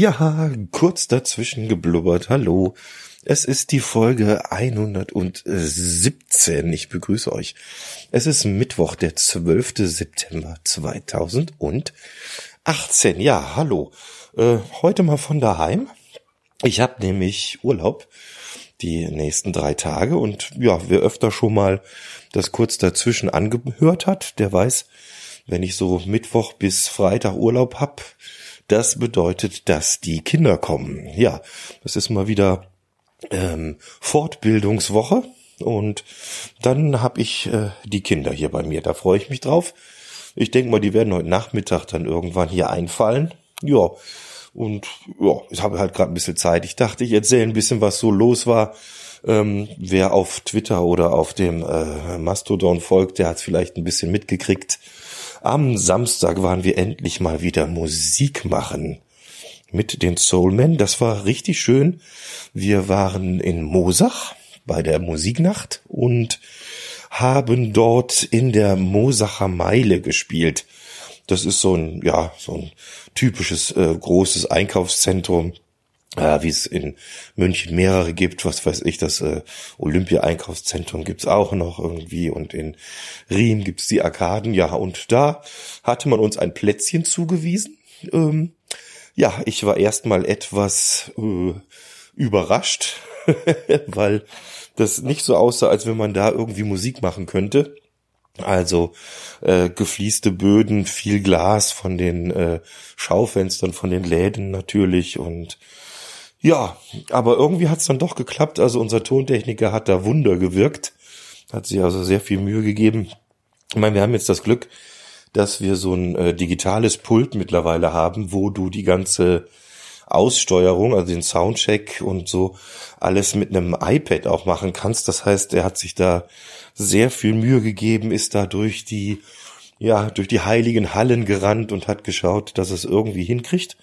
Ja, kurz dazwischen geblubbert. Hallo. Es ist die Folge 117. Ich begrüße euch. Es ist Mittwoch, der 12. September 2018. Ja, hallo. Äh, heute mal von daheim. Ich habe nämlich Urlaub die nächsten drei Tage und ja, wer öfter schon mal das kurz dazwischen angehört hat, der weiß, wenn ich so Mittwoch bis Freitag Urlaub hab, das bedeutet, dass die Kinder kommen. Ja, das ist mal wieder ähm, Fortbildungswoche und dann habe ich äh, die Kinder hier bei mir. Da freue ich mich drauf. Ich denke mal, die werden heute Nachmittag dann irgendwann hier einfallen. Ja, und ja, ich habe halt gerade ein bisschen Zeit. Ich dachte, ich erzähle ein bisschen, was so los war. Ähm, wer auf Twitter oder auf dem äh, Mastodon folgt, der hat vielleicht ein bisschen mitgekriegt. Am Samstag waren wir endlich mal wieder Musik machen mit den Soulmen. Das war richtig schön. Wir waren in Mosach bei der Musiknacht und haben dort in der Mosacher Meile gespielt. Das ist so ein, ja, so ein typisches äh, großes Einkaufszentrum, äh, wie es in München mehrere gibt, was weiß ich, das äh, Olympia-Einkaufszentrum gibt's auch noch irgendwie und in Riem gibt's die Arkaden, ja, und da hatte man uns ein Plätzchen zugewiesen. Ähm, ja, ich war erstmal etwas äh, überrascht, weil das nicht so aussah, als wenn man da irgendwie Musik machen könnte. Also äh, gefließte Böden, viel Glas von den äh, Schaufenstern, von den Läden natürlich und ja, aber irgendwie hat's dann doch geklappt. Also unser Tontechniker hat da Wunder gewirkt, hat sich also sehr viel Mühe gegeben. Ich meine, wir haben jetzt das Glück, dass wir so ein äh, digitales Pult mittlerweile haben, wo du die ganze Aussteuerung, also den Soundcheck und so alles mit einem iPad auch machen kannst. Das heißt, er hat sich da sehr viel Mühe gegeben, ist da durch die, ja, durch die heiligen Hallen gerannt und hat geschaut, dass es irgendwie hinkriegt.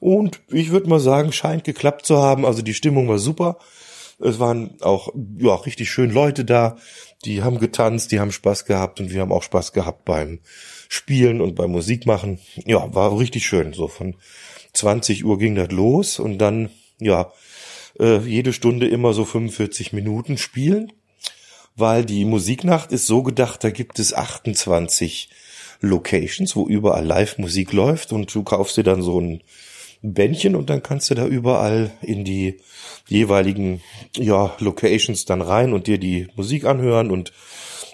Und ich würde mal sagen, scheint geklappt zu haben. Also die Stimmung war super. Es waren auch, ja, richtig schön Leute da. Die haben getanzt, die haben Spaß gehabt und wir haben auch Spaß gehabt beim Spielen und beim Musikmachen. Ja, war richtig schön. So von 20 Uhr ging das los und dann, ja, äh, jede Stunde immer so 45 Minuten spielen, weil die Musiknacht ist so gedacht, da gibt es 28 Locations, wo überall Live-Musik läuft und du kaufst dir dann so ein Bändchen und dann kannst du da überall in die jeweiligen ja, Locations dann rein und dir die Musik anhören und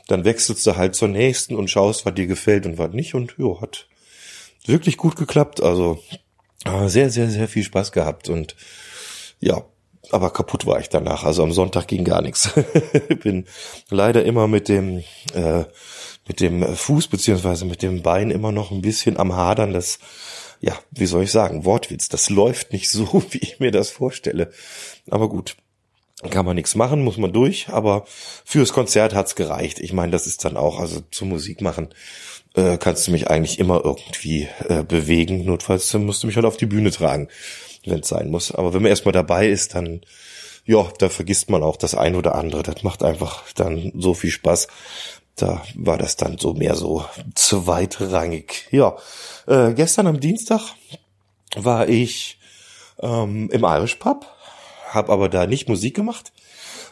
dann wechselst du halt zur nächsten und schaust, was dir gefällt und was nicht und ja, hat wirklich gut geklappt. Also sehr, sehr, sehr viel Spaß gehabt und ja, aber kaputt war ich danach. Also am Sonntag ging gar nichts. Bin leider immer mit dem äh, mit dem Fuß beziehungsweise mit dem Bein immer noch ein bisschen am Hadern. Das ja, wie soll ich sagen, Wortwitz. Das läuft nicht so, wie ich mir das vorstelle. Aber gut, kann man nichts machen, muss man durch. Aber fürs Konzert hat's gereicht. Ich meine, das ist dann auch also zum Musik machen äh, kannst du mich eigentlich immer irgendwie äh, bewegen. Notfalls musst du mich halt auf die Bühne tragen, wenn es sein muss. Aber wenn man erstmal dabei ist, dann, ja, da vergisst man auch das ein oder andere. Das macht einfach dann so viel Spaß. Da war das dann so mehr so zweitrangig. Ja, äh, gestern am Dienstag war ich ähm, im Irish Pub, habe aber da nicht Musik gemacht,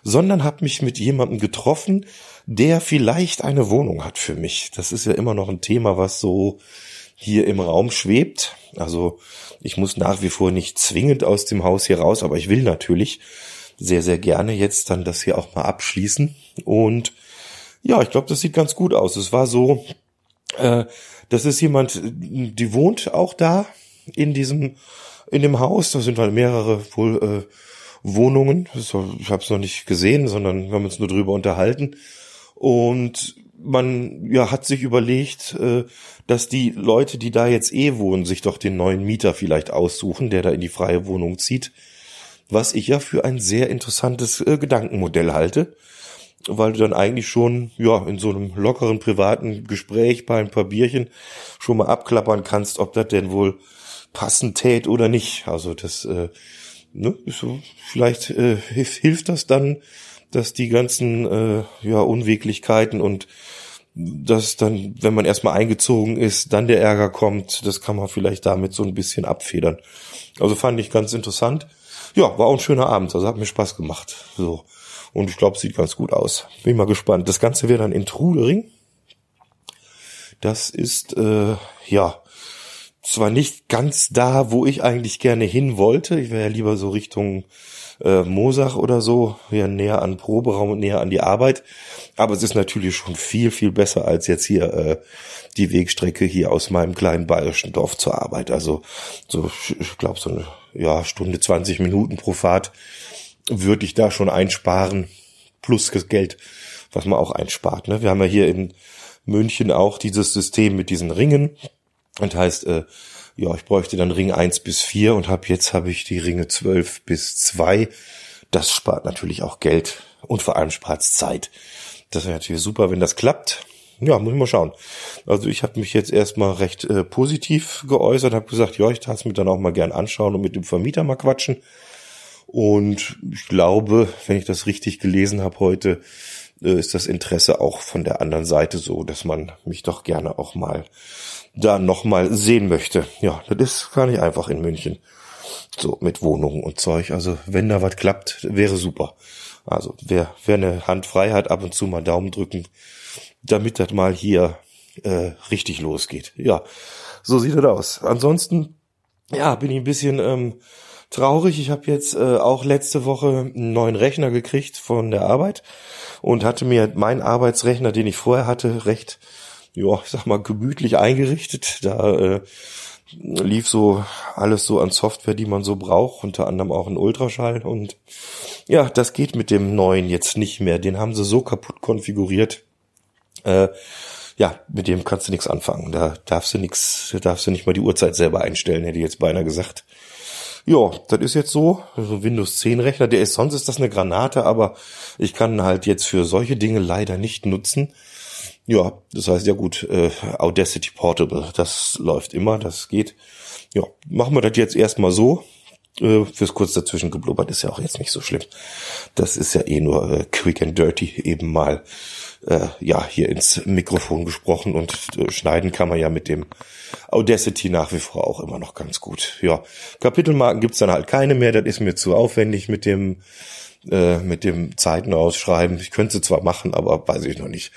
sondern habe mich mit jemandem getroffen, der vielleicht eine Wohnung hat für mich. Das ist ja immer noch ein Thema, was so hier im Raum schwebt. Also ich muss nach wie vor nicht zwingend aus dem Haus hier raus, aber ich will natürlich sehr, sehr gerne jetzt dann das hier auch mal abschließen. Und ja, ich glaube, das sieht ganz gut aus. Es war so, äh, das ist jemand, die wohnt auch da in diesem, in dem Haus. Da sind halt mehrere wohl äh, Wohnungen. Ich habe es noch nicht gesehen, sondern wir haben uns nur drüber unterhalten. Und man ja hat sich überlegt, äh, dass die Leute, die da jetzt eh wohnen, sich doch den neuen Mieter vielleicht aussuchen, der da in die freie Wohnung zieht. Was ich ja für ein sehr interessantes äh, Gedankenmodell halte, weil du dann eigentlich schon ja in so einem lockeren privaten Gespräch bei ein paar Bierchen schon mal abklappern kannst, ob das denn wohl passend tät oder nicht. Also das äh, ne, so, vielleicht äh, hilft, hilft das dann, dass die ganzen äh, ja, Unwäglichkeiten und dass dann, wenn man erstmal eingezogen ist, dann der Ärger kommt, das kann man vielleicht damit so ein bisschen abfedern. Also fand ich ganz interessant. Ja, war auch ein schöner Abend, also hat mir Spaß gemacht. So. Und ich glaube, sieht ganz gut aus. Bin mal gespannt. Das Ganze wäre dann in Trudering. Das ist, äh, ja, zwar nicht ganz da, wo ich eigentlich gerne hin wollte. Ich wäre ja lieber so Richtung äh, Mosach oder so, ja näher an Proberaum und näher an die Arbeit. Aber es ist natürlich schon viel, viel besser als jetzt hier äh, die Wegstrecke hier aus meinem kleinen bayerischen Dorf zur Arbeit. Also so, ich glaube so eine ja, Stunde 20 Minuten pro Fahrt würde ich da schon einsparen. Plus das Geld, was man auch einspart. Ne? Wir haben ja hier in München auch dieses System mit diesen Ringen. Und heißt, äh, ja, ich bräuchte dann Ring 1 bis 4 und hab jetzt habe ich die Ringe 12 bis 2. Das spart natürlich auch Geld und vor allem spart Zeit. Das wäre natürlich super, wenn das klappt. Ja, muss ich mal schauen. Also ich habe mich jetzt erstmal recht äh, positiv geäußert, habe gesagt, ja, ich darf es mir dann auch mal gern anschauen und mit dem Vermieter mal quatschen. Und ich glaube, wenn ich das richtig gelesen habe heute, äh, ist das Interesse auch von der anderen Seite so, dass man mich doch gerne auch mal da nochmal sehen möchte. Ja, das ist gar nicht einfach in München. So mit Wohnungen und Zeug. Also wenn da was klappt, wäre super. Also wer, wer eine Hand frei hat, ab und zu mal Daumen drücken, damit das mal hier äh, richtig losgeht. Ja, so sieht das aus. Ansonsten, ja, bin ich ein bisschen ähm, traurig. Ich habe jetzt äh, auch letzte Woche einen neuen Rechner gekriegt von der Arbeit und hatte mir meinen Arbeitsrechner, den ich vorher hatte, recht ja, ich sag mal, gemütlich eingerichtet. Da äh, lief so alles so an Software, die man so braucht, unter anderem auch ein Ultraschall. Und ja, das geht mit dem neuen jetzt nicht mehr. Den haben sie so kaputt konfiguriert. Äh, ja, mit dem kannst du nichts anfangen. Da darfst du nichts, darfst du nicht mal die Uhrzeit selber einstellen, hätte ich jetzt beinahe gesagt. Ja, das ist jetzt so. Also Windows 10 Rechner, der ist, sonst ist das eine Granate, aber ich kann halt jetzt für solche Dinge leider nicht nutzen. Ja, das heißt ja gut, äh, Audacity Portable, das läuft immer, das geht. Ja, machen wir das jetzt erstmal so. Äh, fürs kurz dazwischen geblubbert ist ja auch jetzt nicht so schlimm. Das ist ja eh nur äh, quick and dirty eben mal äh, ja hier ins Mikrofon gesprochen und äh, schneiden kann man ja mit dem Audacity nach wie vor auch immer noch ganz gut. Ja, Kapitelmarken gibt's dann halt keine mehr, das ist mir zu aufwendig mit dem äh, mit dem Zeiten ausschreiben. Ich könnte sie zwar machen, aber weiß ich noch nicht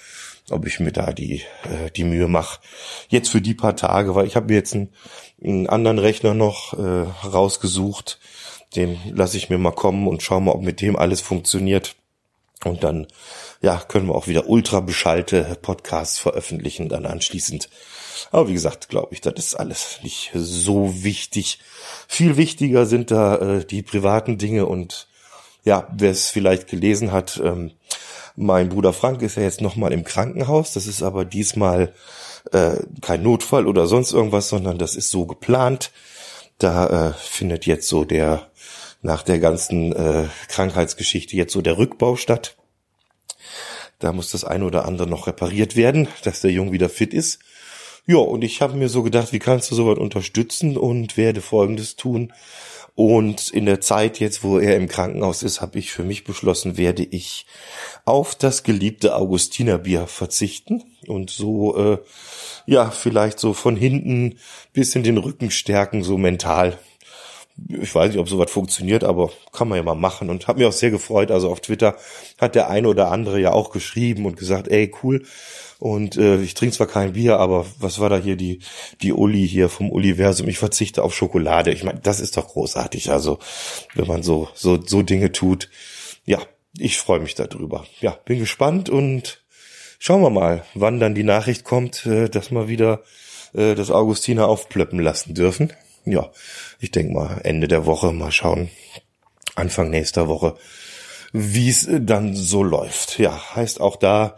ob ich mir da die, äh, die Mühe mache. Jetzt für die paar Tage, weil ich habe mir jetzt einen, einen anderen Rechner noch äh, rausgesucht. Den lasse ich mir mal kommen und schau mal, ob mit dem alles funktioniert. Und dann, ja, können wir auch wieder ultra beschallte Podcasts veröffentlichen, dann anschließend. Aber wie gesagt, glaube ich, das ist alles nicht so wichtig. Viel wichtiger sind da äh, die privaten Dinge und ja, wer es vielleicht gelesen hat, ähm, mein Bruder Frank ist ja jetzt nochmal im Krankenhaus. Das ist aber diesmal äh, kein Notfall oder sonst irgendwas, sondern das ist so geplant. Da äh, findet jetzt so der nach der ganzen äh, Krankheitsgeschichte jetzt so der Rückbau statt. Da muss das eine oder andere noch repariert werden, dass der Jung wieder fit ist. Ja, und ich habe mir so gedacht, wie kannst du sowas unterstützen und werde Folgendes tun. Und in der Zeit jetzt, wo er im Krankenhaus ist, habe ich für mich beschlossen, werde ich auf das geliebte Augustinerbier verzichten und so, äh, ja, vielleicht so von hinten bis in den Rücken stärken, so mental. Ich weiß nicht, ob sowas funktioniert, aber kann man ja mal machen und habe mich auch sehr gefreut. Also auf Twitter hat der eine oder andere ja auch geschrieben und gesagt, ey, cool, und äh, ich trinke zwar kein Bier, aber was war da hier die die Uli hier vom Universum? Ich verzichte auf Schokolade. Ich meine, das ist doch großartig. Also wenn man so so so Dinge tut, ja, ich freue mich darüber. Ja, bin gespannt und schauen wir mal, wann dann die Nachricht kommt, äh, dass wir wieder äh, das Augustiner aufplöppen lassen dürfen. Ja, ich denke mal Ende der Woche mal schauen. Anfang nächster Woche, wie es dann so läuft. Ja, heißt auch da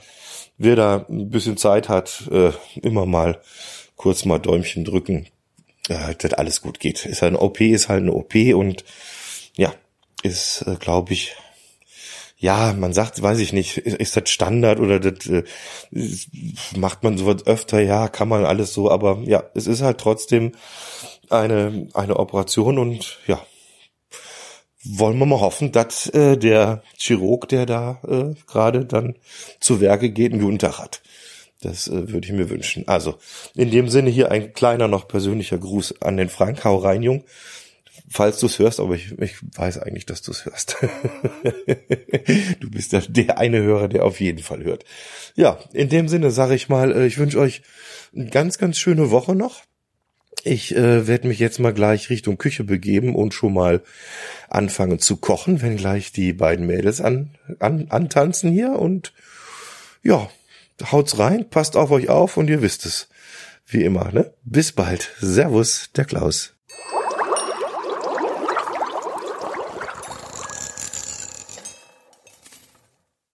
wer da ein bisschen Zeit hat, äh, immer mal kurz mal Däumchen drücken, äh, dass alles gut geht. Ist halt ein OP, ist halt eine OP und ja, ist, äh, glaube ich, ja, man sagt, weiß ich nicht, ist, ist das Standard oder das äh, macht man sowas öfter, ja, kann man alles so, aber ja, es ist halt trotzdem eine, eine Operation und ja, wollen wir mal hoffen, dass äh, der Chirurg, der da äh, gerade dann zu Werke geht, einen guten Tag hat. Das äh, würde ich mir wünschen. Also, in dem Sinne hier ein kleiner noch persönlicher Gruß an den Frank. Hau rein, Jung. Falls du es hörst, aber ich, ich weiß eigentlich, dass du es hörst. du bist der, der eine Hörer, der auf jeden Fall hört. Ja, in dem Sinne sage ich mal, äh, ich wünsche euch eine ganz, ganz schöne Woche noch. Ich äh, werde mich jetzt mal gleich Richtung Küche begeben und schon mal anfangen zu kochen, wenn gleich die beiden Mädels an, an, antanzen hier. Und ja, haut's rein, passt auf euch auf und ihr wisst es. Wie immer, ne? Bis bald. Servus, der Klaus.